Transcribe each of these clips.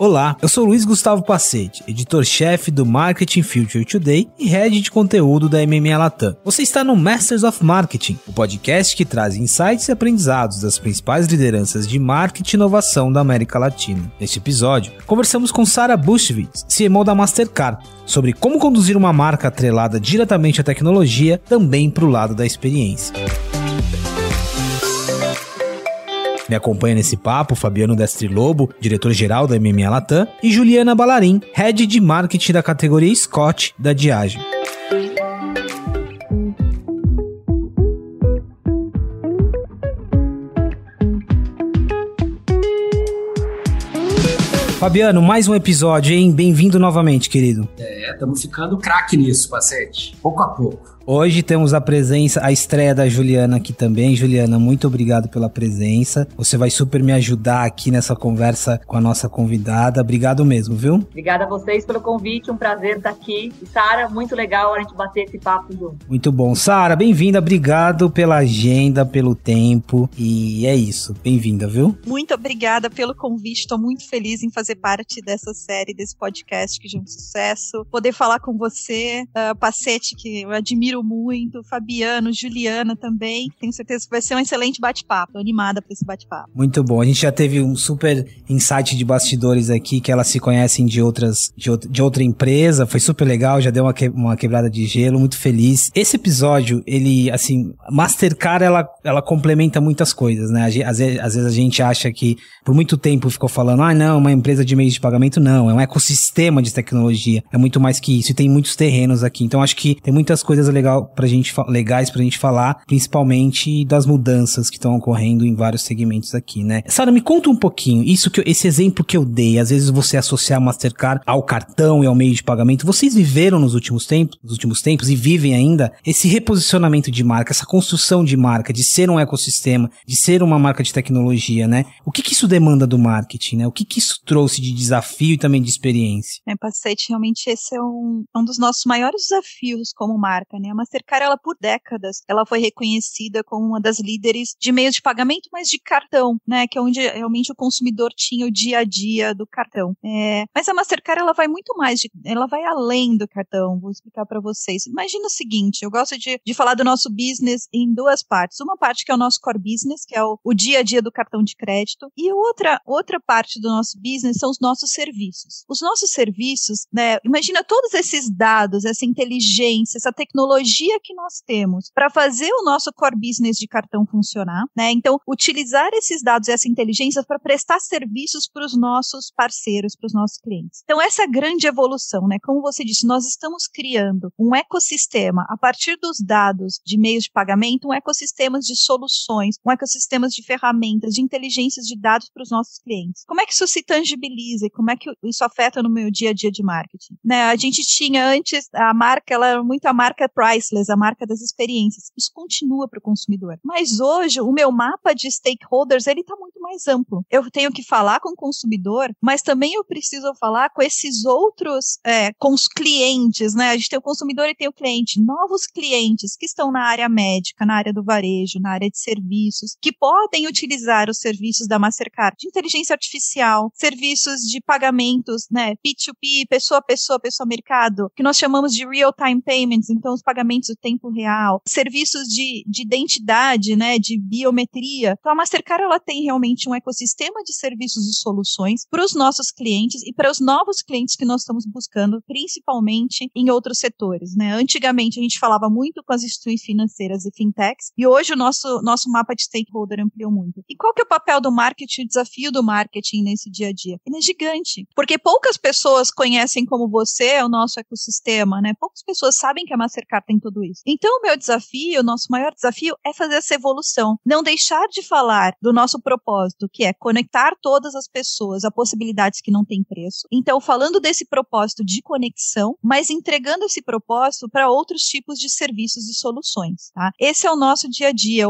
Olá, eu sou Luiz Gustavo Pacete, editor-chefe do Marketing Future Today e head de conteúdo da MMA Latam. Você está no Masters of Marketing, o podcast que traz insights e aprendizados das principais lideranças de marketing e inovação da América Latina. Neste episódio, conversamos com Sara Bushwitz, CMO da Mastercard, sobre como conduzir uma marca atrelada diretamente à tecnologia também para o lado da experiência. Me acompanha nesse papo Fabiano Destri Lobo, diretor-geral da MMA Latam, e Juliana Balarim, head de marketing da categoria Scott da Diageo. Fabiano, mais um episódio, hein? Bem-vindo novamente, querido. É, estamos ficando craque nisso, Pacete. Pouco a pouco. Hoje temos a presença, a estreia da Juliana aqui também. Juliana, muito obrigado pela presença. Você vai super me ajudar aqui nessa conversa com a nossa convidada. Obrigado mesmo, viu? Obrigada a vocês pelo convite, um prazer estar aqui. E Sara, muito legal a gente bater esse papo junto. Muito bom. Sara, bem-vinda. Obrigado pela agenda, pelo tempo. E é isso. Bem-vinda, viu? Muito obrigada pelo convite. Estou muito feliz em fazer parte dessa série, desse podcast que já é um sucesso. Poder falar com você, uh, Pacete, que eu admiro muito, Fabiano, Juliana também. Tenho certeza que vai ser um excelente bate-papo. animada para esse bate-papo. Muito bom. A gente já teve um super insight de bastidores aqui, que elas se conhecem de outras de, de outra empresa. Foi super legal, já deu uma, que, uma quebrada de gelo, muito feliz. Esse episódio, ele, assim, Mastercard, ela, ela complementa muitas coisas, né? Às vezes, às vezes a gente acha que por muito tempo ficou falando, ah, não, uma empresa de meios de pagamento, não, é um ecossistema de tecnologia. É muito mais que isso e tem muitos terrenos aqui. Então acho que tem muitas coisas legais legal pra gente, legais pra gente falar, principalmente das mudanças que estão ocorrendo em vários segmentos aqui, né? Sara, me conta um pouquinho, isso que eu, esse exemplo que eu dei, às vezes você associar Mastercard ao cartão e ao meio de pagamento, vocês viveram nos últimos tempos, nos últimos tempos e vivem ainda esse reposicionamento de marca, essa construção de marca, de ser um ecossistema, de ser uma marca de tecnologia, né? O que que isso demanda do marketing, né? O que que isso trouxe de desafio e também de experiência? É, Pacete, realmente esse é um, um dos nossos maiores desafios como marca, né? Mastercard, ela por décadas, ela foi reconhecida como uma das líderes de meios de pagamento, mas de cartão, né? Que é onde realmente o consumidor tinha o dia a dia do cartão. É, mas a Mastercard, ela vai muito mais, de, ela vai além do cartão. Vou explicar para vocês. Imagina o seguinte, eu gosto de, de falar do nosso business em duas partes. Uma parte que é o nosso core business, que é o, o dia a dia do cartão de crédito, e outra, outra parte do nosso business são os nossos serviços. Os nossos serviços, né? Imagina todos esses dados, essa inteligência, essa tecnologia tecnologia que nós temos para fazer o nosso core business de cartão funcionar, né? Então, utilizar esses dados e essa inteligência para prestar serviços para os nossos parceiros, para os nossos clientes. Então, essa grande evolução, né? Como você disse, nós estamos criando um ecossistema a partir dos dados de meios de pagamento, um ecossistema de soluções, um ecossistema de ferramentas, de inteligências de dados para os nossos clientes. Como é que isso se tangibiliza e como é que isso afeta no meu dia a dia de marketing? Né? A gente tinha antes a marca, ela era muito a marca price priceless, a marca das experiências. Isso continua para o consumidor. Mas hoje, o meu mapa de stakeholders, ele está muito mais amplo. Eu tenho que falar com o consumidor, mas também eu preciso falar com esses outros, é, com os clientes, né? A gente tem o consumidor e tem o cliente. Novos clientes que estão na área médica, na área do varejo, na área de serviços, que podem utilizar os serviços da Mastercard de inteligência artificial, serviços de pagamentos, né? P2P, pessoa a pessoa, pessoa a mercado, que nós chamamos de real-time payments, então os pagamentos pagamentos tempo real, serviços de, de identidade, né, de biometria. Então, a Mastercard ela tem realmente um ecossistema de serviços e soluções para os nossos clientes e para os novos clientes que nós estamos buscando, principalmente em outros setores. Né? Antigamente, a gente falava muito com as instituições financeiras e fintechs, e hoje o nosso, nosso mapa de stakeholder ampliou muito. E qual que é o papel do marketing, o desafio do marketing nesse dia a dia? Ele é gigante, porque poucas pessoas conhecem como você o nosso ecossistema, né? Poucas pessoas sabem que a Mastercard tem tudo isso. Então, o meu desafio, o nosso maior desafio é fazer essa evolução. Não deixar de falar do nosso propósito, que é conectar todas as pessoas a possibilidades que não têm preço. Então, falando desse propósito de conexão, mas entregando esse propósito para outros tipos de serviços e soluções, tá? Esse é o nosso dia a dia.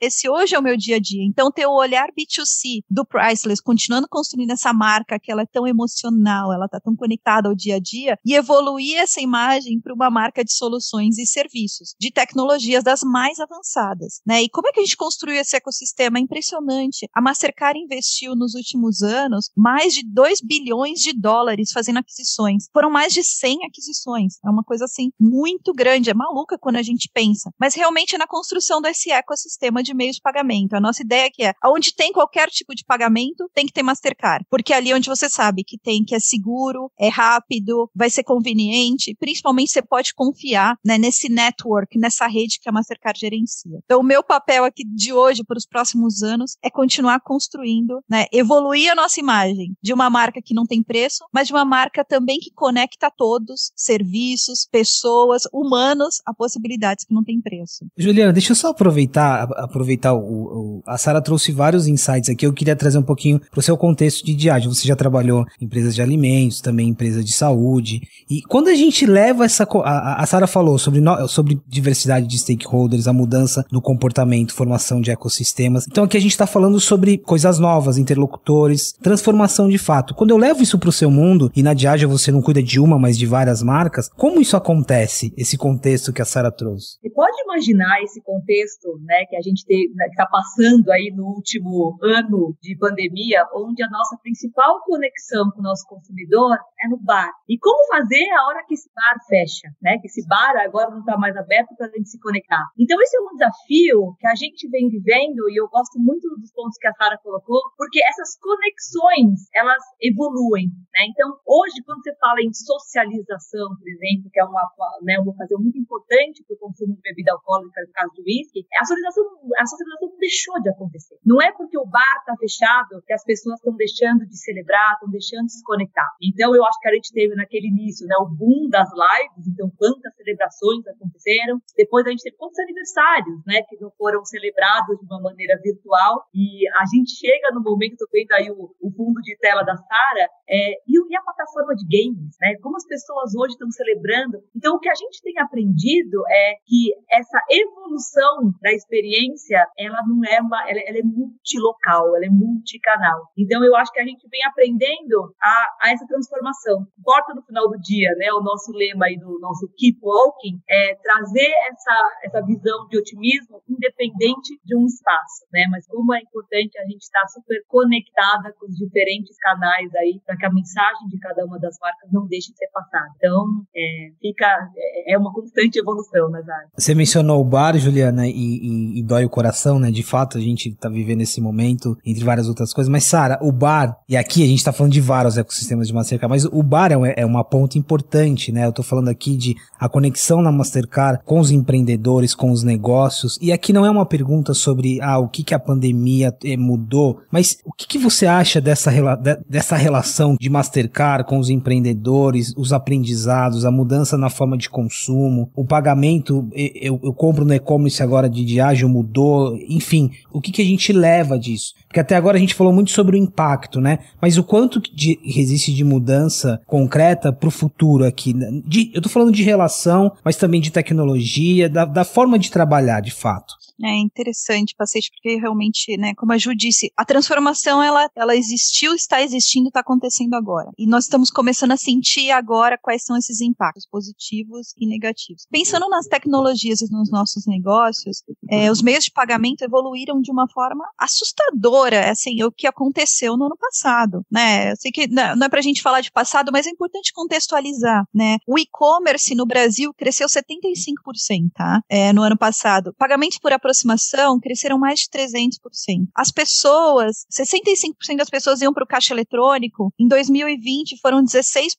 Esse hoje é o meu dia a dia. Então, ter o olhar B2C do Priceless, continuando construindo essa marca que ela é tão emocional, ela está tão conectada ao dia a dia, e evoluir essa imagem para uma marca de soluções e serviços, de tecnologias das mais avançadas, né? E como é que a gente construiu esse ecossistema? É impressionante. A Mastercard investiu nos últimos anos mais de 2 bilhões de dólares fazendo aquisições. Foram mais de 100 aquisições. É uma coisa assim muito grande, é maluca quando a gente pensa. Mas realmente é na construção desse ecossistema de meios de pagamento. A nossa ideia é que é, onde tem qualquer tipo de pagamento, tem que ter Mastercard, porque é ali onde você sabe que tem que é seguro, é rápido, vai ser conveniente, principalmente você pode confiar né, nesse network, nessa rede que a Mastercard gerencia. Então, o meu papel aqui de hoje para os próximos anos é continuar construindo, né, evoluir a nossa imagem de uma marca que não tem preço, mas de uma marca também que conecta todos, serviços, pessoas, humanos, a possibilidades que não tem preço. Juliana, deixa eu só aproveitar, aproveitar o, o a Sara trouxe vários insights aqui. Eu queria trazer um pouquinho para o seu contexto de diário. Você já trabalhou em empresas de alimentos, também empresas de saúde. E quando a gente leva essa. A, a Sara falou sobre, no, sobre diversidade de stakeholders, a mudança no comportamento, formação de ecossistemas. Então aqui a gente está falando sobre coisas novas, interlocutores, transformação de fato. Quando eu levo isso para o seu mundo, e na Diageo você não cuida de uma, mas de várias marcas, como isso acontece, esse contexto que a Sara trouxe? Você pode imaginar esse contexto né, que a gente está né, passando aí no último ano de pandemia, onde a nossa principal conexão com o nosso consumidor é no bar. E como fazer a hora que esse bar fecha, né? Que esse bar agora não está mais aberto para a gente se conectar. Então esse é um desafio que a gente vem vivendo e eu gosto muito dos pontos que a Sara colocou, porque essas conexões elas evoluem, né? Então hoje quando você fala em socialização, por exemplo, que é uma, né, uma ocasião muito importante para o consumo de bebida alcoólica, no caso do whisky, a socialização, a socialização deixou de acontecer. Não é porque o bar está fechado que as pessoas estão deixando de celebrar, estão deixando de se conectar. Então eu acho que a gente teve naquele início, né, o boom das lives, então quantas celebrações aconteceram. Depois a gente teve quantos aniversários, né, que não foram celebrados de uma maneira virtual. E a gente chega no momento, vendo aí o, o fundo de tela da Sara, é, e, e a plataforma de games, né, como as pessoas hoje estão celebrando. Então o que a gente tem aprendido é que essa evolução da experiência, ela não é uma, ela, ela é multilocal, ela é multicanal. Então eu acho que a gente vem aprendendo a, a essa transformação. Importa no final do dia, né? O nosso lema aí do nosso Keep Walking é trazer essa, essa visão de otimismo independente de um espaço, né? Mas como é importante a gente estar super conectada com os diferentes canais aí para que a mensagem de cada uma das marcas não deixe de ser passada. Então, é, fica é, é uma constante evolução nas áreas. Você mencionou o bar, Juliana, e, e, e dói o coração, né? De fato, a gente está vivendo esse momento, entre várias outras coisas. Mas, Sara, o bar, e aqui a gente está falando de vários ecossistemas de Mastercard, mas o bar é, é uma ponta importante, né? Eu estou falando aqui de a conexão na Mastercard com os empreendedores, com os negócios. E aqui não é uma pergunta sobre ah, o que, que a pandemia eh, mudou, mas o que, que você acha dessa, dessa relação de Mastercard com os empreendedores, os aprendizados, a mudança na forma de consumo, o pagamento, eu, eu compro no e-commerce agora de Diageo mudou, enfim, o que, que a gente leva disso? Porque até agora a gente falou muito sobre o impacto, né? Mas o quanto de, existe de mudança concreta para o futuro aqui? Né? De, eu tô falando de relação, mas também de tecnologia, da, da forma de trabalhar, de fato. É interessante, Pacete, porque realmente, né, como a Ju disse, a transformação ela, ela existiu, está existindo, está acontecendo agora. E nós estamos começando a sentir agora quais são esses impactos positivos e negativos. Pensando nas tecnologias e nos nossos negócios, é, os meios de pagamento evoluíram de uma forma assustadora, assim, o que aconteceu no ano passado, né? Eu sei que não é para a gente falar de passado, mas é importante contextualizar, né? O e-commerce no Brasil cresceu 75%, tá? É, no ano passado. Pagamentos por aproximação cresceram mais de 300%. As pessoas, 65% das pessoas iam para o caixa eletrônico, em 2020 foram 16%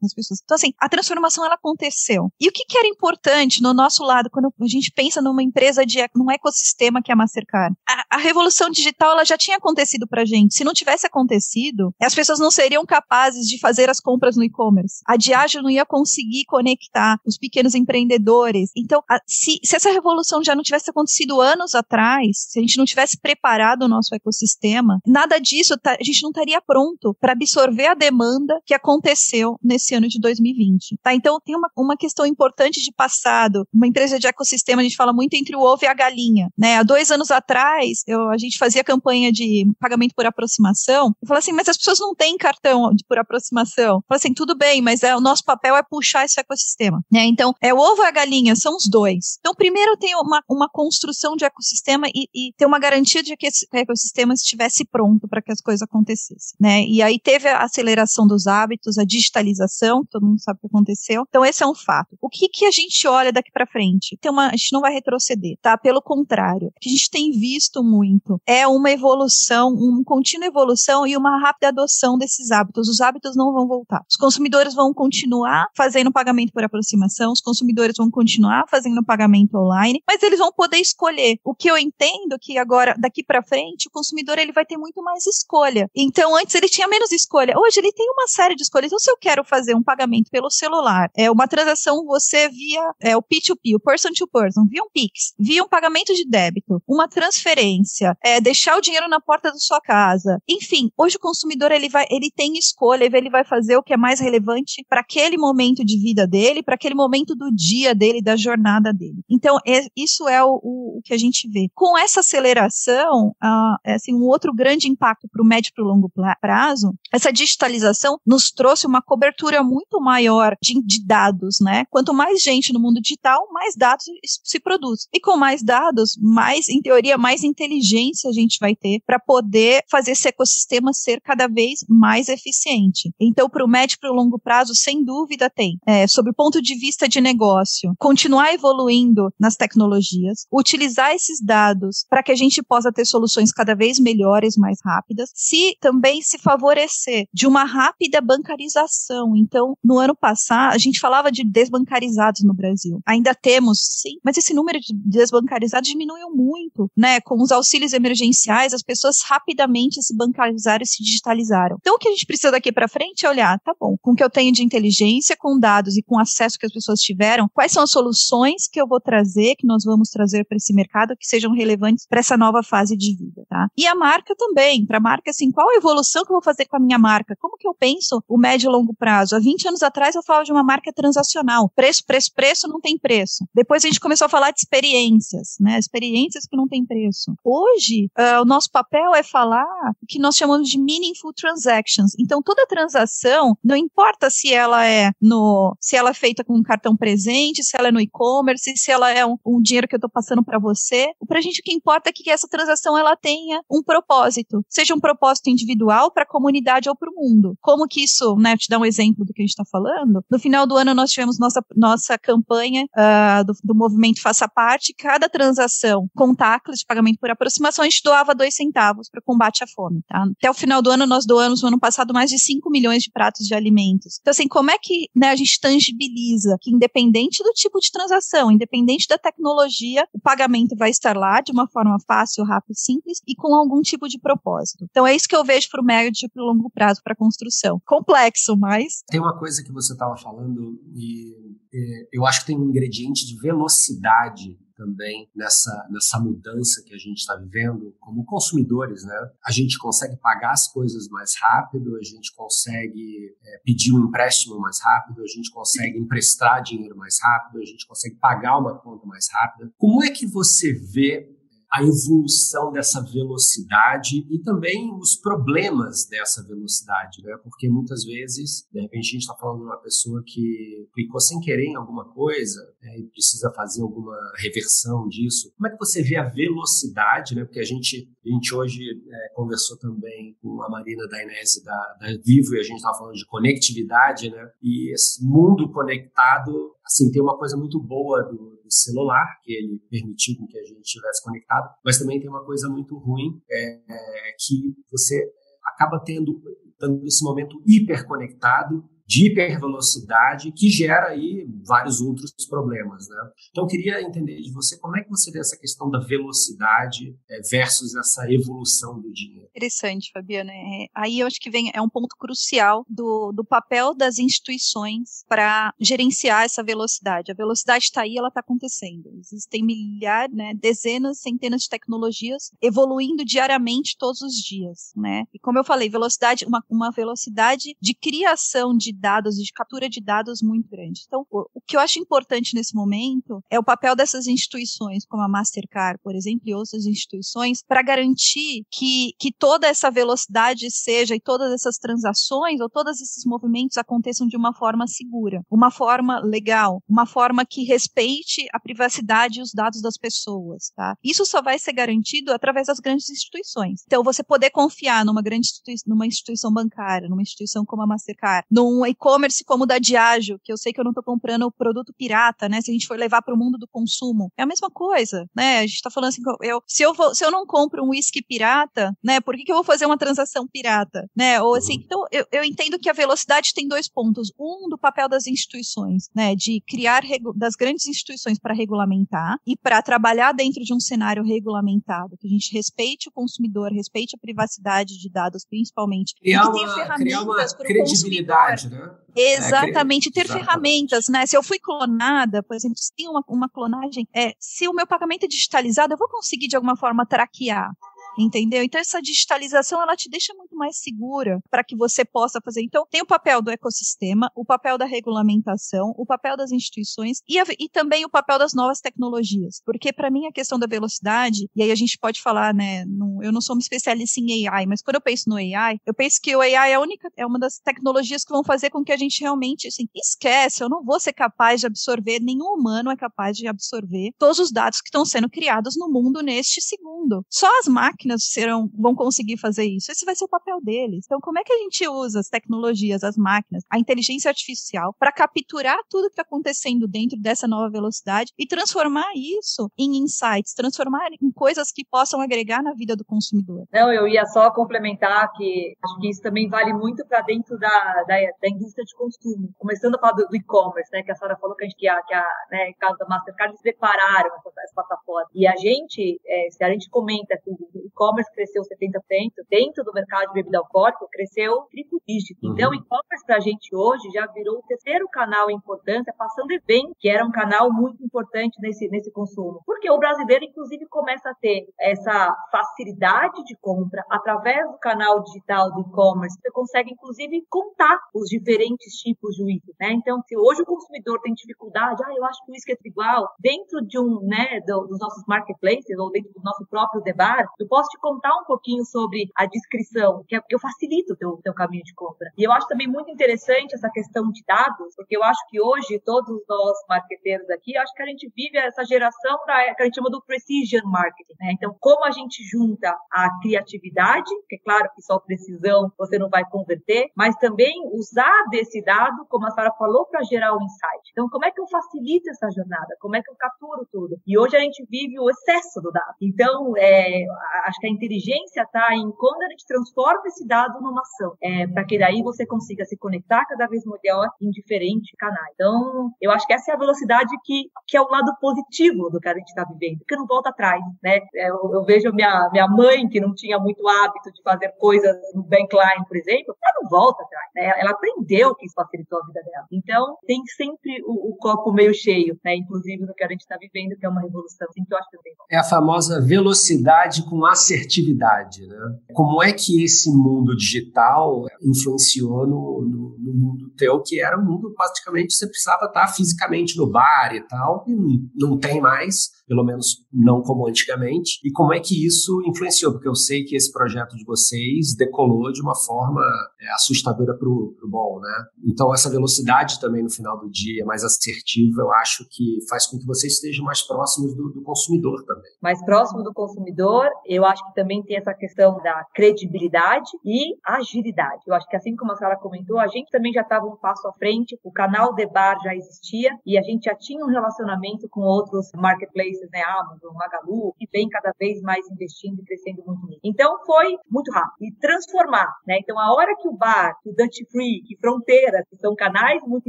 das pessoas. Então, assim, a transformação ela aconteceu. E o que, que era importante no nosso lado, quando a gente pensa numa empresa de num ecossistema que é a Mastercard? A, a revolução digital ela já tinha acontecido para gente. Se não tivesse acontecido, as pessoas não seriam capazes de fazer as compras no e-commerce. A Diageo não ia conseguir conectar os pequenos empreendedores. Então, a, se, se essa revolução já não tivesse acontecido, acontecido anos atrás, se a gente não tivesse preparado o nosso ecossistema, nada disso, tá, a gente não estaria pronto para absorver a demanda que aconteceu nesse ano de 2020. Tá? Então, tem uma, uma questão importante de passado. Uma empresa de ecossistema, a gente fala muito entre o ovo e a galinha. Né? Há dois anos atrás, eu, a gente fazia campanha de pagamento por aproximação. Eu falei assim, mas as pessoas não têm cartão de, por aproximação. Eu falei assim, tudo bem, mas é, o nosso papel é puxar esse ecossistema. Né? Então, é o ovo e a galinha, são os dois. Então, primeiro tem uma, uma construção de ecossistema e, e ter uma garantia de que esse ecossistema estivesse pronto para que as coisas acontecessem. Né? E aí teve a aceleração dos hábitos, a digitalização, todo mundo sabe o que aconteceu. Então, esse é um fato. O que, que a gente olha daqui para frente? Tem uma, a gente não vai retroceder, tá? Pelo contrário, o que a gente tem visto muito é uma evolução, uma contínua evolução e uma rápida adoção desses hábitos. Os hábitos não vão voltar. Os consumidores vão continuar fazendo pagamento por aproximação, os consumidores vão continuar fazendo pagamento online, mas eles vão poder escolher. O que eu entendo que agora, daqui para frente, o consumidor ele vai ter muito mais escolha. Então, antes ele tinha menos escolha. Hoje ele tem uma série de escolhas. Então, se eu quero fazer um pagamento pelo celular, é uma transação você via é, o P2P, o person to person, via um Pix, via um pagamento de débito, uma transferência, é, deixar o dinheiro na porta da sua casa. Enfim, hoje o consumidor ele vai, ele tem escolha, ele vai fazer o que é mais relevante para aquele momento de vida dele, para aquele momento do dia dele, da jornada dele. Então, é, isso é o, o, o, que a gente vê. Com essa aceleração, uh, assim, um outro grande impacto para o médio e para o longo prazo, essa digitalização nos trouxe uma cobertura muito maior de, de dados, né? Quanto mais gente no mundo digital, mais dados se produz. E com mais dados, mais, em teoria, mais inteligência a gente vai ter para poder fazer esse ecossistema ser cada vez mais eficiente. Então, para o médio e para o longo prazo, sem dúvida tem. É, sob o ponto de vista de negócio, continuar evoluindo nas tecnologias, utilizar esses dados para que a gente possa ter soluções cada vez melhores, mais rápidas, se também se favorecer de uma rápida bancarização. Então, no ano passado, a gente falava de desbancarizados no Brasil. Ainda temos, sim, mas esse número de desbancarizados diminuiu muito, né? Com os auxílios emergenciais, as pessoas rapidamente se bancarizaram e se digitalizaram. Então, o que a gente precisa daqui para frente é olhar, tá bom, com o que eu tenho de inteligência, com dados e com acesso que as pessoas tiveram, quais são as soluções que eu vou trazer, que nós vamos trazer para esse mercado que sejam relevantes para essa nova fase de vida, tá? E a marca também, para a marca, assim, qual a evolução que eu vou fazer com a minha marca? Como que eu penso o médio e longo prazo? Há 20 anos atrás eu falava de uma marca transacional. Preço, preço, preço não tem preço. Depois a gente começou a falar de experiências, né? Experiências que não tem preço. Hoje, uh, o nosso papel é falar o que nós chamamos de meaningful transactions. Então, toda transação, não importa se ela é no, se ela é feita com um cartão presente, se ela é no e-commerce, se ela é um, um dinheiro que eu estou passando para você. Para a gente, o que importa é que essa transação ela tenha um propósito, seja um propósito individual para a comunidade ou para o mundo. Como que isso, né? Te dar um exemplo do que a gente está falando. No final do ano nós tivemos nossa nossa campanha uh, do, do movimento Faça Parte. Cada transação contactless de pagamento por aproximação a gente doava dois centavos para combate à fome. Tá? Até o final do ano nós doamos no ano passado mais de 5 milhões de pratos de alimentos. Então assim, como é que né, a gente tangibiliza que independente do tipo de transação, independente da tecnologia, o pagamento vai estar lá de uma forma fácil, rápida e simples e com algum tipo de propósito. Então é isso que eu vejo para o médio e para o longo prazo para a construção. Complexo, mas... Tem uma coisa que você estava falando e é, eu acho que tem um ingrediente de velocidade também nessa, nessa mudança que a gente está vivendo como consumidores, né? A gente consegue pagar as coisas mais rápido, a gente consegue é, pedir um empréstimo mais rápido, a gente consegue emprestar dinheiro mais rápido, a gente consegue pagar uma conta mais rápida. Como é que você vê a evolução dessa velocidade e também os problemas dessa velocidade, né? Porque muitas vezes, de repente, a gente está falando de uma pessoa que clicou sem querer em alguma coisa né, e precisa fazer alguma reversão disso. Como é que você vê a velocidade, né? Porque a gente, a gente hoje é, conversou também com a Marina da Inés da, da Vivo e a gente estava falando de conectividade, né? E esse mundo conectado, assim, tem uma coisa muito boa do, do celular, que ele permitiu que a gente estivesse conectado, mas também tem uma coisa muito ruim, é, é, que você acaba tendo, tendo esse momento hiperconectado de hipervelocidade que gera aí vários outros problemas, né? Então eu queria entender de você como é que você vê essa questão da velocidade é, versus essa evolução do dinheiro. Interessante, Fabiana. É, aí eu acho que vem é um ponto crucial do, do papel das instituições para gerenciar essa velocidade. A velocidade está aí, ela está acontecendo. Existem milhares, né, dezenas, centenas de tecnologias evoluindo diariamente todos os dias, né? E como eu falei, velocidade, uma, uma velocidade de criação de dados, de captura de dados muito grande. Então, o, o que eu acho importante nesse momento é o papel dessas instituições, como a Mastercard, por exemplo, e outras instituições, para garantir que, que toda essa velocidade seja e todas essas transações ou todos esses movimentos aconteçam de uma forma segura, uma forma legal, uma forma que respeite a privacidade e os dados das pessoas, tá? Isso só vai ser garantido através das grandes instituições. Então, você poder confiar numa grande instituição, numa instituição bancária, numa instituição como a Mastercard, num e-commerce como o da Diageo, que eu sei que eu não estou comprando o produto pirata, né? Se a gente for levar para o mundo do consumo, é a mesma coisa, né? A gente está falando assim, eu, se, eu vou, se eu não compro um uísque pirata, né? Por que, que eu vou fazer uma transação pirata, né? Ou assim, então eu, eu entendo que a velocidade tem dois pontos. Um, do papel das instituições, né? De criar das grandes instituições para regulamentar e para trabalhar dentro de um cenário regulamentado, que a gente respeite o consumidor, respeite a privacidade de dados, principalmente. Criar e ferramentas criar uma credibilidade, né? Exatamente, é, ter exatamente. ferramentas, né? Se eu fui clonada, por exemplo, se tem uma, uma clonagem, é, se o meu pagamento é digitalizado, eu vou conseguir de alguma forma traquear entendeu? Então essa digitalização ela te deixa muito mais segura para que você possa fazer. Então tem o papel do ecossistema, o papel da regulamentação, o papel das instituições e, a, e também o papel das novas tecnologias, porque para mim a questão da velocidade e aí a gente pode falar, né? Não, eu não sou uma especialista em AI, mas quando eu penso no AI, eu penso que o AI é a única, é uma das tecnologias que vão fazer com que a gente realmente assim esquece. Eu não vou ser capaz de absorver, nenhum humano é capaz de absorver todos os dados que estão sendo criados no mundo neste segundo. Só as máquinas máquinas serão, vão conseguir fazer isso. Esse vai ser o papel deles. Então, como é que a gente usa as tecnologias, as máquinas, a inteligência artificial para capturar tudo que está acontecendo dentro dessa nova velocidade e transformar isso em insights, transformar em coisas que possam agregar na vida do consumidor? Não, eu ia só complementar que acho que isso também vale muito para dentro da, da, da, indústria de consumo. Começando a falar do, do e-commerce, né, que a senhora falou que a gente, que a, que a né, caso da Mastercard, eles prepararam essa, essa plataforma. E a gente, é, se a gente comenta que o e-commerce cresceu 70%, dentro do mercado de bebida alcoólica cresceu triplo dígito. Uhum. Então, e-commerce para a gente hoje já virou o terceiro canal em importância, passando bem, que era um canal muito importante nesse, nesse consumo. Porque o brasileiro, inclusive, começa a ter essa facilidade de compra através do canal digital do e-commerce. Você consegue, inclusive, contar os diferentes tipos de uísque, né? Então, se hoje o consumidor tem dificuldade, ah, eu acho que o uísque é igual, dentro de um, né, do, dos nossos marketplaces ou dentro do nosso próprio debar, eu posso te contar um pouquinho sobre a descrição, que, é, eu facilito o teu, teu caminho de compra. E eu acho também muito interessante essa questão de dados, porque eu acho que hoje todos nós marqueteiros aqui, acho que a gente vive essa geração da, que a gente chama do precision marketing, né? Então, como a gente junta a criatividade, que é claro que só precisão você não vai converter, mas também usar desse dado, como a Sara falou, para gerar um insight. Então, como é que eu facilito essa jornada? Como é que eu capturo tudo? E hoje a gente vive o excesso do dado. Então, é, acho que a inteligência está em quando a gente transforma esse dado numa ação, é, para que daí você consiga se conectar cada vez melhor em diferentes canais. Então, eu acho que essa é a velocidade que, que é o lado positivo do que a gente está vivendo, porque não volta atrás, né? É, eu, eu, vejo minha, minha mãe, que não tinha muito hábito de fazer coisas no Bankline, por exemplo, ela não volta atrás, né? Ela aprendeu que isso facilitou a vida dela. Então, tem sempre o, o copo meio cheio, né? Inclusive no que a gente está vivendo, que é uma revolução, assim, que eu acho que É a famosa velocidade com assertividade, né? Como é que esse mundo digital influenciou no, no, no mundo teu, que era um mundo praticamente você precisava estar fisicamente no bar e tal, e não, tem mais pelo menos não como antigamente, e como é que isso influenciou, porque eu sei que esse projeto de vocês decolou de uma forma é, assustadora para o bom, né? Então essa velocidade também no final do dia, mais assertiva, eu acho que faz com que vocês estejam mais próximos do, do consumidor também. Mais próximo do consumidor, eu acho que também tem essa questão da credibilidade e agilidade. Eu acho que assim como a Sara comentou, a gente também já estava um passo à frente, o canal de bar já existia e a gente já tinha um relacionamento com outros marketplaces desses, né, Amazon, Magalu, que vem cada vez mais investindo e crescendo muito nisso. Então foi muito rápido e transformar, né? Então a hora que o bar, o Dutch Free, que Fronteira, que são canais muito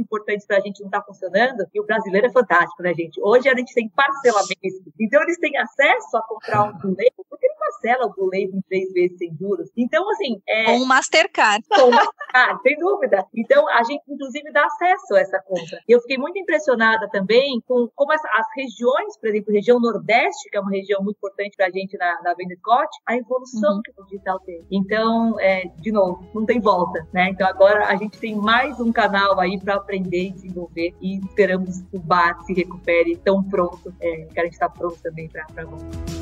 importantes para a gente não estar tá funcionando, e o brasileiro é fantástico, né, gente? Hoje a gente tem parcelamento, então eles têm acesso a comprar um Blue porque parcela o Blue em três vezes sem juros. Então, assim... É... Com o Mastercard. Com Mastercard, sem dúvida. Então, a gente, inclusive, dá acesso a essa compra. Eu fiquei muito impressionada também com como as, as regiões, por exemplo, região Nordeste, que é uma região muito importante para a gente na, na venda Scott, a evolução uhum. que o digital teve. Então, é, de novo, não tem volta, né? Então, agora a gente tem mais um canal aí para aprender e desenvolver e esperamos que o bar se recupere tão pronto, é, que a gente está pronto também para voltar.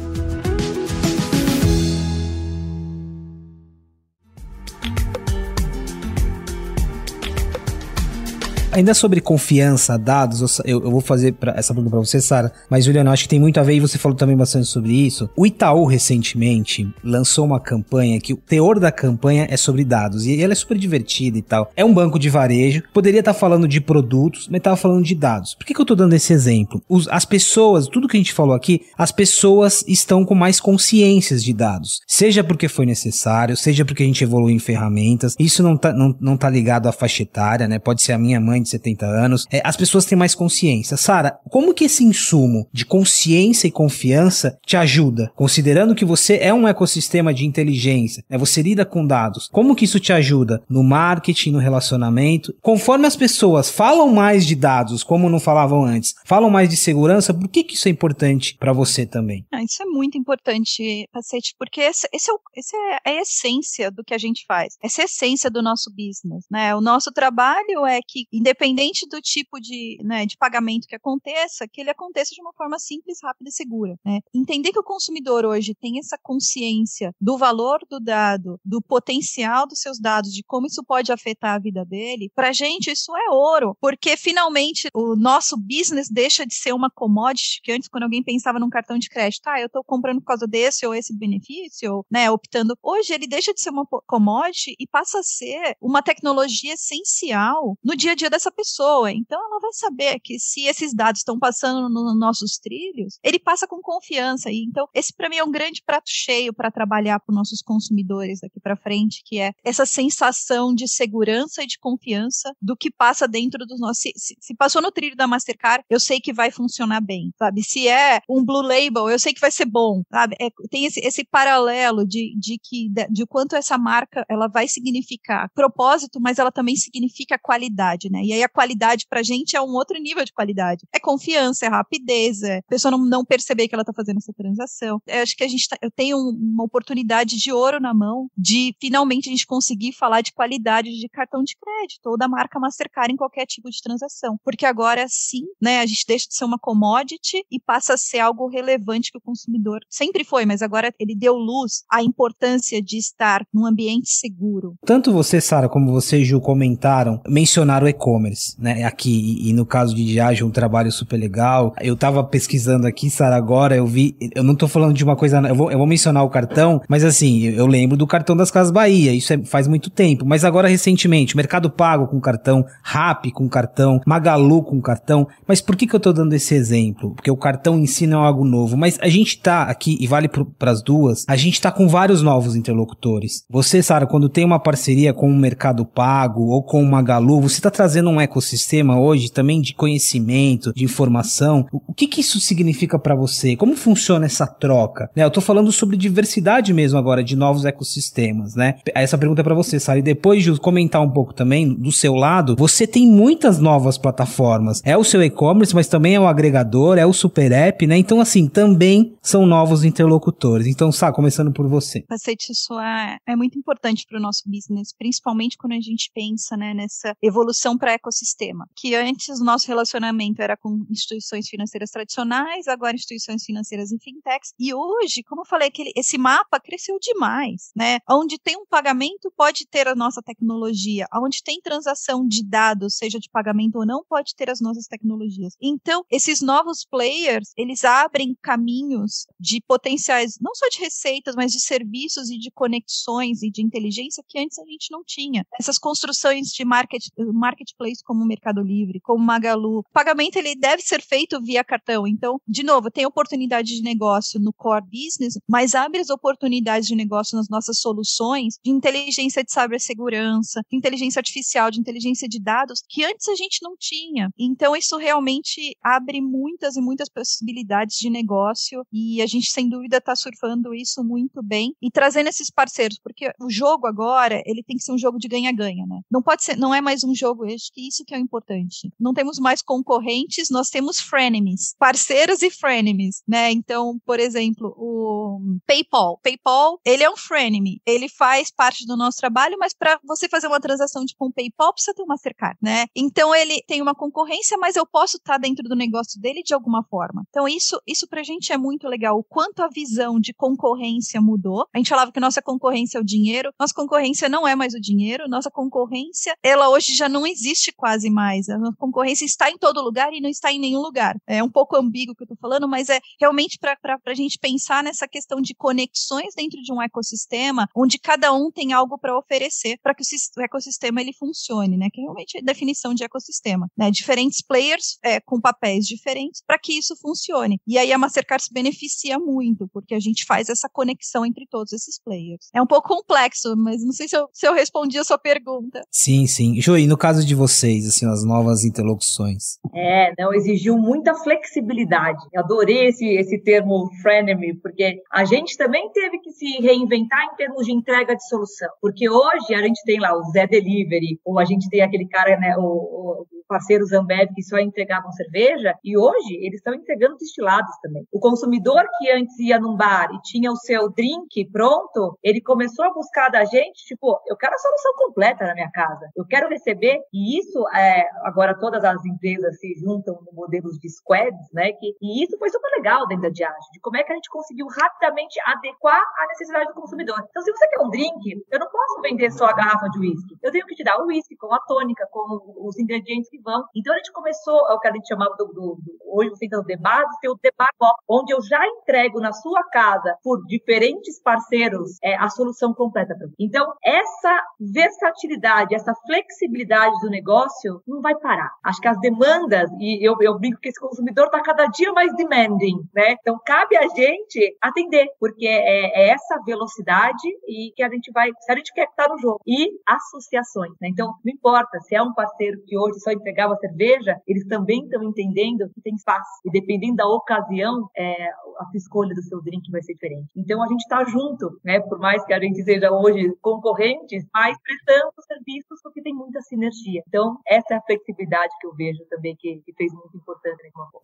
Ainda sobre confiança, dados, eu, eu vou fazer pra, essa pergunta para você, Sara. Mas, Juliana, acho que tem muito a ver e você falou também bastante sobre isso. O Itaú, recentemente, lançou uma campanha que o teor da campanha é sobre dados. E ela é super divertida e tal. É um banco de varejo. Poderia estar tá falando de produtos, mas estava falando de dados. Por que, que eu estou dando esse exemplo? Os, as pessoas, tudo que a gente falou aqui, as pessoas estão com mais consciências de dados. Seja porque foi necessário, seja porque a gente evoluiu em ferramentas. Isso não tá, não, não tá ligado à faixa etária, né? Pode ser a minha mãe de 70 anos, é, as pessoas têm mais consciência. Sara, como que esse insumo de consciência e confiança te ajuda? Considerando que você é um ecossistema de inteligência, né, você lida com dados, como que isso te ajuda no marketing, no relacionamento? Conforme as pessoas falam mais de dados, como não falavam antes, falam mais de segurança, por que, que isso é importante para você também? Ah, isso é muito importante, Pacete, porque esse, esse, é o, esse é a essência do que a gente faz. Essa é a essência do nosso business, né? O nosso trabalho é que, independente independente do tipo de, né, de pagamento que aconteça, que ele aconteça de uma forma simples, rápida e segura. Né? Entender que o consumidor hoje tem essa consciência do valor do dado, do potencial dos seus dados, de como isso pode afetar a vida dele, para gente isso é ouro, porque finalmente o nosso business deixa de ser uma commodity, que antes quando alguém pensava num cartão de crédito, ah, eu estou comprando por causa desse ou esse benefício, né, optando. Hoje ele deixa de ser uma commodity e passa a ser uma tecnologia essencial no dia a dia dessa essa pessoa. Então ela vai saber que se esses dados estão passando nos nossos trilhos, ele passa com confiança. Então esse para mim é um grande prato cheio para trabalhar para os nossos consumidores daqui para frente, que é essa sensação de segurança e de confiança do que passa dentro dos nossos. Se, se, se passou no trilho da Mastercard, eu sei que vai funcionar bem, sabe? Se é um Blue Label, eu sei que vai ser bom, sabe? É, tem esse, esse paralelo de, de que de, de quanto essa marca ela vai significar propósito, mas ela também significa qualidade, né? E aí a qualidade pra gente é um outro nível de qualidade. É confiança, é rapidez, é a pessoa não, não perceber que ela tá fazendo essa transação. Eu acho que a gente tá, eu tenho uma oportunidade de ouro na mão de finalmente a gente conseguir falar de qualidade de cartão de crédito ou da marca Mastercard em qualquer tipo de transação. Porque agora sim, né, a gente deixa de ser uma commodity e passa a ser algo relevante que o consumidor sempre foi, mas agora ele deu luz à importância de estar num ambiente seguro. Tanto você, Sara, como você, Ju, comentaram, mencionaram o e-commerce e-commerce, né? Aqui, e, e, no caso de Diageo, um trabalho super legal. Eu tava pesquisando aqui, Sara, agora eu vi, eu não tô falando de uma coisa, eu vou, eu vou mencionar o cartão, mas assim, eu, eu lembro do cartão das Casas Bahia, isso é, faz muito tempo, mas agora recentemente, Mercado Pago com cartão, Rap com cartão, Magalu com cartão, mas por que que eu tô dando esse exemplo? Porque o cartão em si não é algo novo, mas a gente tá aqui, e vale para as duas, a gente tá com vários novos interlocutores. Você, Sara, quando tem uma parceria com o Mercado Pago ou com o Magalu, você tá trazendo um um ecossistema hoje também de conhecimento, de informação. O que que isso significa para você? Como funciona essa troca? Né, eu tô falando sobre diversidade mesmo agora de novos ecossistemas, né? Essa pergunta é para você, Sara. E depois de comentar um pouco também do seu lado, você tem muitas novas plataformas. É o seu e-commerce, mas também é o agregador, é o super app, né? Então assim, também são novos interlocutores. Então, Sá, começando por você. Isso é, é muito importante para o nosso business, principalmente quando a gente pensa né, nessa evolução para ecossistema. Que antes o nosso relacionamento era com instituições financeiras tradicionais, agora instituições financeiras e fintechs. E hoje, como eu falei, aquele, esse mapa cresceu demais, né? Onde tem um pagamento, pode ter a nossa tecnologia. Onde tem transação de dados, seja de pagamento ou não, pode ter as nossas tecnologias. Então, esses novos players, eles abrem caminhos de potenciais, não só de receitas, mas de serviços e de conexões e de inteligência que antes a gente não tinha. Essas construções de market, marketplace marketplace como o Mercado Livre, como o Magalu. O pagamento ele deve ser feito via cartão. Então, de novo, tem oportunidade de negócio no core business, mas abre as oportunidades de negócio nas nossas soluções de inteligência de cibersegurança, de inteligência artificial, de inteligência de dados, que antes a gente não tinha. Então, isso realmente abre muitas e muitas possibilidades de negócio e a gente, sem dúvida, está surfando isso muito bem e trazendo esses parceiros, porque o jogo agora, ele tem que ser um jogo de ganha-ganha, né? Não pode ser, não é mais um jogo, que isso que é o importante. Não temos mais concorrentes, nós temos frenemies, parceiros e frenemies, né? Então, por exemplo, o PayPal. PayPal, ele é um frenemy, ele faz parte do nosso trabalho, mas para você fazer uma transação tipo um PayPal, precisa ter uma Mastercard, né? Então, ele tem uma concorrência, mas eu posso estar tá dentro do negócio dele de alguma forma. Então, isso, isso pra gente é muito legal. O quanto a visão de concorrência mudou. A gente falava que nossa concorrência é o dinheiro. Nossa concorrência não é mais o dinheiro. Nossa concorrência, ela hoje já não existe quase mais. A concorrência está em todo lugar e não está em nenhum lugar. É um pouco ambíguo o que eu tô falando, mas é realmente para a gente pensar nessa questão de conexões dentro de um ecossistema, onde cada um tem algo para oferecer para que o ecossistema ele funcione, né? Que realmente é a definição de ecossistema, né? Diferentes players é, com papéis diferentes para que isso funcione. E aí a Mastercard se beneficia muito, porque a gente faz essa conexão entre todos esses players. É um pouco complexo, mas não sei se eu, se eu respondi a sua pergunta. Sim, sim. Ju, e no caso de vocês, assim, as novas interlocuções? É, não, exigiu muita flexibilidade. Eu adorei esse, esse termo frenemy, porque a gente também teve que se reinventar em termos de entrega de solução. Porque hoje a gente tem lá o Zé Delivery, ou a gente tem aquele cara, né, o, o parceiro Zambev que só entregavam cerveja, e hoje eles estão entregando destilados também. O consumidor que antes ia num bar e tinha o seu drink pronto, ele começou a buscar da gente, tipo, eu quero a solução completa na minha casa, eu quero receber, e isso, é, agora todas as empresas se juntam no modelos de squads, né, que, e isso foi super legal dentro da Diage, de como é que a gente conseguiu rapidamente adequar a necessidade do consumidor. Então, se você quer um drink, eu não posso vender só a garrafa de uísque, eu tenho que te dar o uísque com a tônica, com os ingredientes que vão. Então, a gente começou, é o que a gente chamava do, do, do hoje você tem o debate, tem o debate onde eu já entrego na sua casa por diferentes parceiros é, a solução completa Então, essa versatilidade, essa flexibilidade do negócio não vai parar. Acho que as demandas, e eu, eu brinco que esse consumidor está cada dia mais demanding, né? Então, cabe a gente atender, porque é, é essa velocidade e que a gente vai, se a gente quer estar no jogo. E associações, né? Então, não importa se é um parceiro que hoje só entregava cerveja, eles também estão entendendo que tem espaço. E dependendo da ocasião, é, a escolha do seu drink vai ser diferente. Então a gente está junto, né? Por mais que a gente seja hoje concorrentes, mas prestando serviços porque tem muita sinergia. Então essa é a flexibilidade que eu vejo também que, que fez muito importante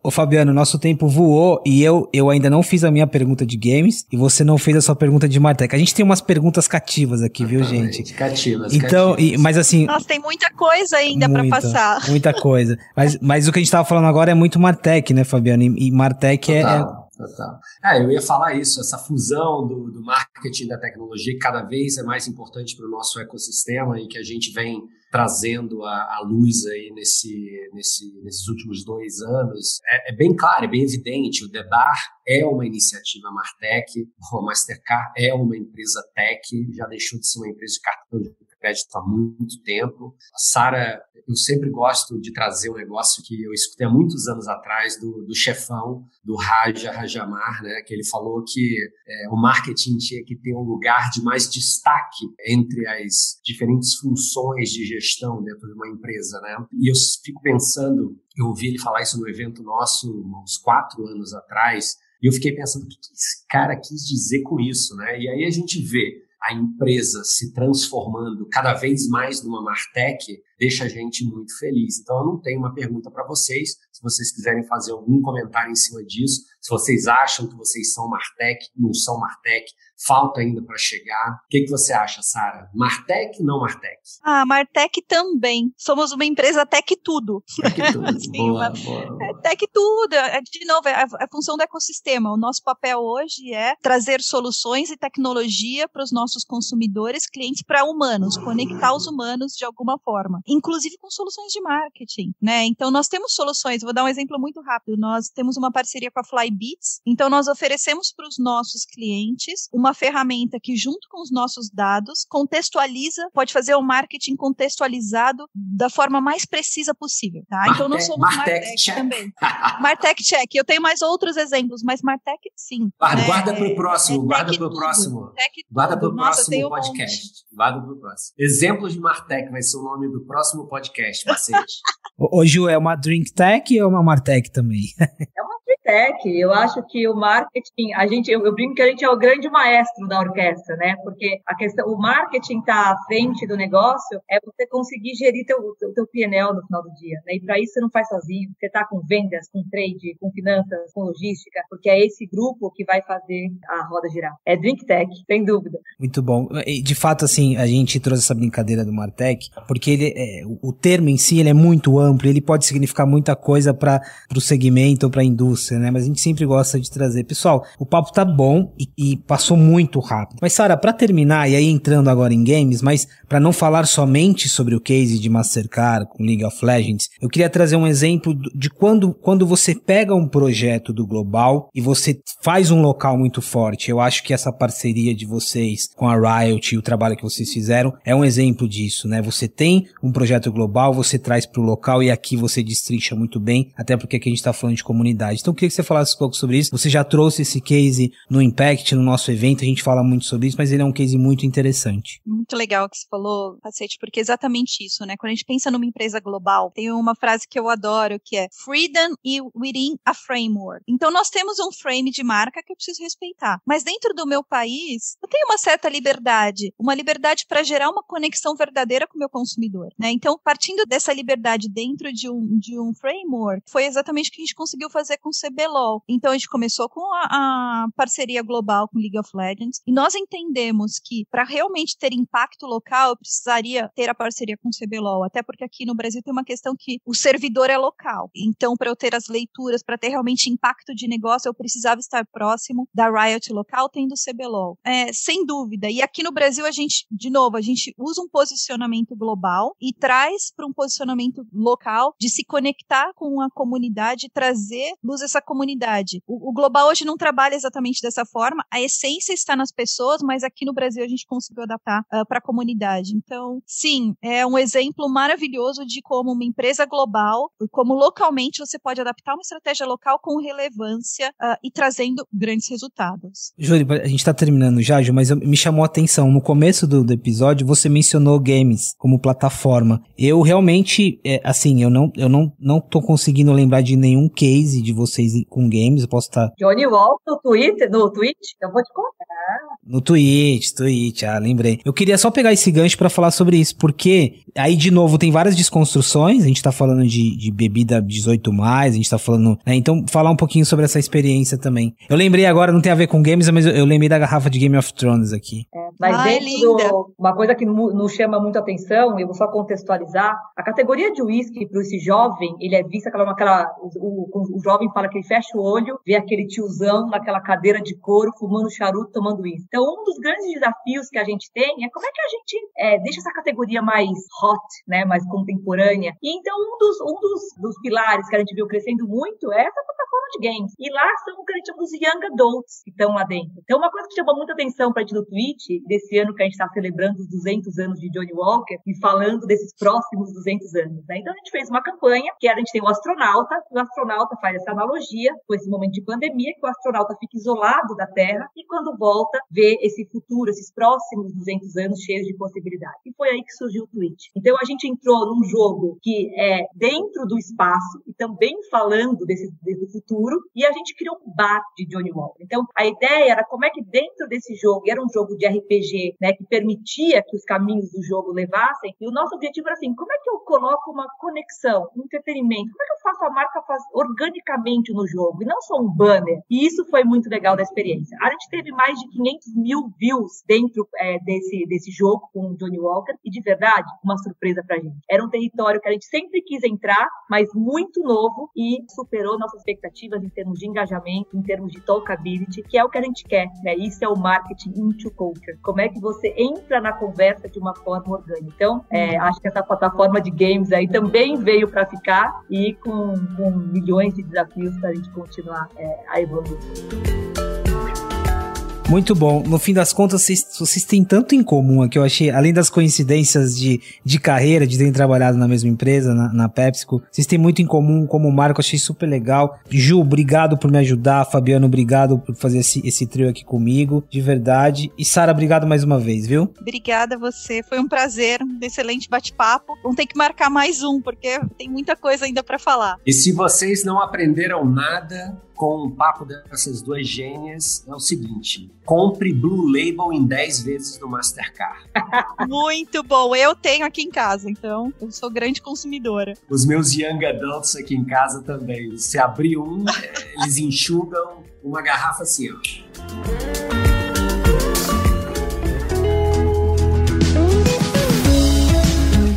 Ô Fabiano, nosso tempo voou e eu, eu ainda não fiz a minha pergunta de games e você não fez a sua pergunta de Martech. A gente tem umas perguntas cativas aqui, viu, gente? Cativas. Então, cativas. E, mas assim. Nossa, tem muita coisa ainda para passar. Muita coisa. Mas, mas o que a gente tava falando agora é muito Martech, né, Fabiano? E, e Martech é, é Total. É, eu ia falar isso, essa fusão do, do marketing da tecnologia que cada vez é mais importante para o nosso ecossistema e que a gente vem trazendo a, a luz aí nesse, nesse, nesses últimos dois anos. É, é, bem claro, é bem evidente, o Debar é uma iniciativa Martech, a Mastercard é uma empresa tech, já deixou de ser uma empresa de cartão de crédito há muito tempo. A Sara, eu sempre gosto de trazer um negócio que eu escutei há muitos anos atrás do, do chefão, do Raja Rajamar, né, que ele falou que é, o marketing tinha que ter um lugar de mais destaque entre as diferentes funções de gestão dentro de uma empresa. Né? E eu fico pensando, eu ouvi ele falar isso no evento nosso uns quatro anos atrás, e eu fiquei pensando, o que esse cara quis dizer com isso, né? E aí a gente vê a empresa se transformando cada vez mais numa Martech deixa a gente muito feliz. Então, eu não tenho uma pergunta para vocês. Se vocês quiserem fazer algum comentário em cima disso, se vocês acham que vocês são Martech, não são Martech, falta ainda para chegar. O que, que você acha, Sara? Martech ou não Martech? Ah, Martech também. Somos uma empresa tech tudo. Tech tudo. assim, boa, boa. É tech tudo. É, de novo, é a, é a função do ecossistema. O nosso papel hoje é trazer soluções e tecnologia para os nossos consumidores, clientes, para humanos, conectar os humanos de alguma forma. inclusive com soluções de marketing, né? Então nós temos soluções, vou dar um exemplo muito rápido. Nós temos uma parceria com a Flybits, então nós oferecemos para os nossos clientes uma ferramenta que junto com os nossos dados contextualiza, pode fazer o marketing contextualizado da forma mais precisa possível, tá? Então nós somos Martech, Martech também. Martech Check. Eu tenho mais outros exemplos, mas Martech sim. Guarda, né? guarda para o próximo, é guarda para o próximo. Guarda para o próximo podcast. Um guarda para o próximo. Exemplos de Martech vai ser o nome do próximo podcast, Macete. Ô, Ju, é uma Drink Tech ou é uma Martech também? É uma Tech, eu acho que o marketing, a gente, eu, eu, brinco que a gente é o grande maestro da orquestra, né? Porque a questão, o marketing está à frente do negócio é você conseguir gerir teu, teu, teu PNL no final do dia, né? E para isso você não faz sozinho, você está com vendas, com trade, com finanças, com logística, porque é esse grupo que vai fazer a roda girar. É Drink Tech, sem dúvida. Muito bom. De fato, assim, a gente trouxe essa brincadeira do Martech, porque ele é, o termo em si ele é muito amplo, ele pode significar muita coisa para o segmento ou para a indústria né? Mas a gente sempre gosta de trazer. Pessoal, o papo tá bom e, e passou muito rápido. Mas, Sara, para terminar, e aí entrando agora em games, mas para não falar somente sobre o case de Mastercard com League of Legends, eu queria trazer um exemplo de quando, quando você pega um projeto do global e você faz um local muito forte. Eu acho que essa parceria de vocês com a Riot e o trabalho que vocês fizeram é um exemplo disso, né? Você tem um projeto global, você traz para o local e aqui você destrincha muito bem, até porque aqui a gente está falando de comunidade. Então, queria que você falasse um pouco sobre isso. Você já trouxe esse case no Impact, no nosso evento, a gente fala muito sobre isso, mas ele é um case muito interessante. Muito legal que você falou, Cacete, porque é exatamente isso, né? Quando a gente pensa numa empresa global, tem uma frase que eu adoro, que é freedom within a framework. Então, nós temos um frame de marca que eu preciso respeitar. Mas dentro do meu país, eu tenho uma certa liberdade, uma liberdade para gerar uma conexão verdadeira com o meu consumidor, né? Então, partindo dessa liberdade dentro de um, de um framework, foi exatamente o que a gente conseguiu fazer com o CBLOL. Então a gente começou com a, a parceria global com League of Legends e nós entendemos que para realmente ter impacto local eu precisaria ter a parceria com o CBLOL, até porque aqui no Brasil tem uma questão que o servidor é local. Então para eu ter as leituras, para ter realmente impacto de negócio, eu precisava estar próximo da Riot local tendo o CBLOL. É, sem dúvida. E aqui no Brasil a gente, de novo, a gente usa um posicionamento global e traz para um posicionamento local de se conectar com a comunidade, trazer luz essa comunidade. O, o, global hoje não trabalha exatamente dessa forma, a essência está nas pessoas, mas aqui no Brasil a gente conseguiu adaptar uh, ah, para a comunidade. Então, sim, é um exemplo maravilhoso de como uma empresa global, como localmente você pode adaptar uma estratégia local com relevância uh, e trazendo grandes resultados. Júlio, a gente está terminando já, Ju, mas me chamou a atenção. No começo do, do, episódio, você mencionou games como plataforma. Eu realmente, é, assim, eu não, eu não, não conseguindo lembrar de nenhum case de vocês com games, eu posso estar. Tá... Johnny Wall no Twitter, no Twitch, eu vou te contar. No Twitch, Twitch, ah, lembrei. Eu queria só pegar esse gancho para falar sobre isso, porque aí, de novo, tem várias desconstruções, a gente tá falando de, de bebida 18+, a gente tá falando, né, então falar um pouquinho sobre essa experiência também. Eu lembrei agora, não tem a ver com games, mas eu, eu lembrei da garrafa de Game of Thrones aqui. É, mas Ai, dentro do, uma coisa que nos chama muito atenção, eu vou só contextualizar, a categoria de uísque para esse jovem, ele é vista aquela, aquela o, o, o jovem fala que fecha o olho, vê aquele tiozão naquela cadeira de couro, fumando charuto, tomando isso. Então, um dos grandes desafios que a gente tem é como é que a gente é, deixa essa categoria mais hot, né, mais contemporânea. E então, um dos, um dos, dos pilares que a gente viu crescendo muito é essa plataforma de games. E lá são o que a gente chama dos young adults que estão lá dentro. Então, uma coisa que chamou muita atenção para a gente no Twitch, desse ano que a gente está celebrando os 200 anos de Johnny Walker e falando desses próximos 200 anos. Né? Então, a gente fez uma campanha que a gente tem o astronauta, o astronauta faz essa analogia com esse momento de pandemia, que o astronauta fica isolado da Terra e quando volta, vê esse futuro, esses próximos 200 anos cheios de possibilidades. E foi aí que surgiu o Twitch. Então a gente entrou num jogo que é dentro do espaço e também falando desse, desse futuro, e a gente criou um bar de Johnny Walker. Então a ideia era como é que dentro desse jogo, era um jogo de RPG, né, que permitia que os caminhos do jogo levassem, e o nosso objetivo era assim, como é que eu coloco uma conexão, um entretenimento, como é que eu faço a marca organicamente no jogo, e não só um banner. E isso foi muito legal da experiência. A gente teve mais de 500 mil views dentro é, desse, desse jogo com o Johnny Walker, e de verdade, uma surpresa pra gente. Era um território que a gente sempre quis entrar, mas muito novo e superou nossas expectativas em termos de engajamento, em termos de talkability, que é o que a gente quer, né? Isso é o marketing into culture. Como é que você entra na conversa de uma forma orgânica? Então, é, acho que essa plataforma de games aí também veio para ficar e com, com, milhões de desafios para a gente continuar é, a evoluir. Muito bom. No fim das contas, vocês, vocês têm tanto em comum aqui. Eu achei, além das coincidências de, de carreira, de terem trabalhado na mesma empresa, na, na PepsiCo, vocês têm muito em comum como Marco. Achei super legal. Ju, obrigado por me ajudar. Fabiano, obrigado por fazer esse, esse trio aqui comigo. De verdade. E Sara, obrigado mais uma vez, viu? Obrigada a você. Foi um prazer. Um excelente bate-papo. Vamos ter que marcar mais um, porque tem muita coisa ainda para falar. E se vocês não aprenderam nada, com o papo dessas duas gênias é o seguinte: compre Blue Label em 10 vezes no Mastercard. Muito bom. Eu tenho aqui em casa, então eu sou grande consumidora. Os meus young adults aqui em casa também. Se abrir um, eles enxugam uma garrafa assim, ó.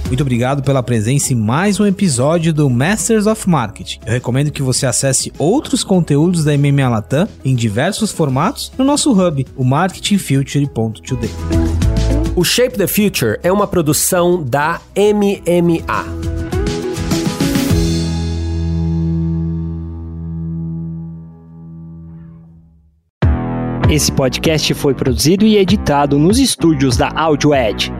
Muito obrigado pela presença em mais um episódio do Masters of Marketing. Eu recomendo que você acesse outros conteúdos da MMA Latam em diversos formatos no nosso hub, o marketingfuture.today. O Shape the Future é uma produção da MMA. Esse podcast foi produzido e editado nos estúdios da Audio Edge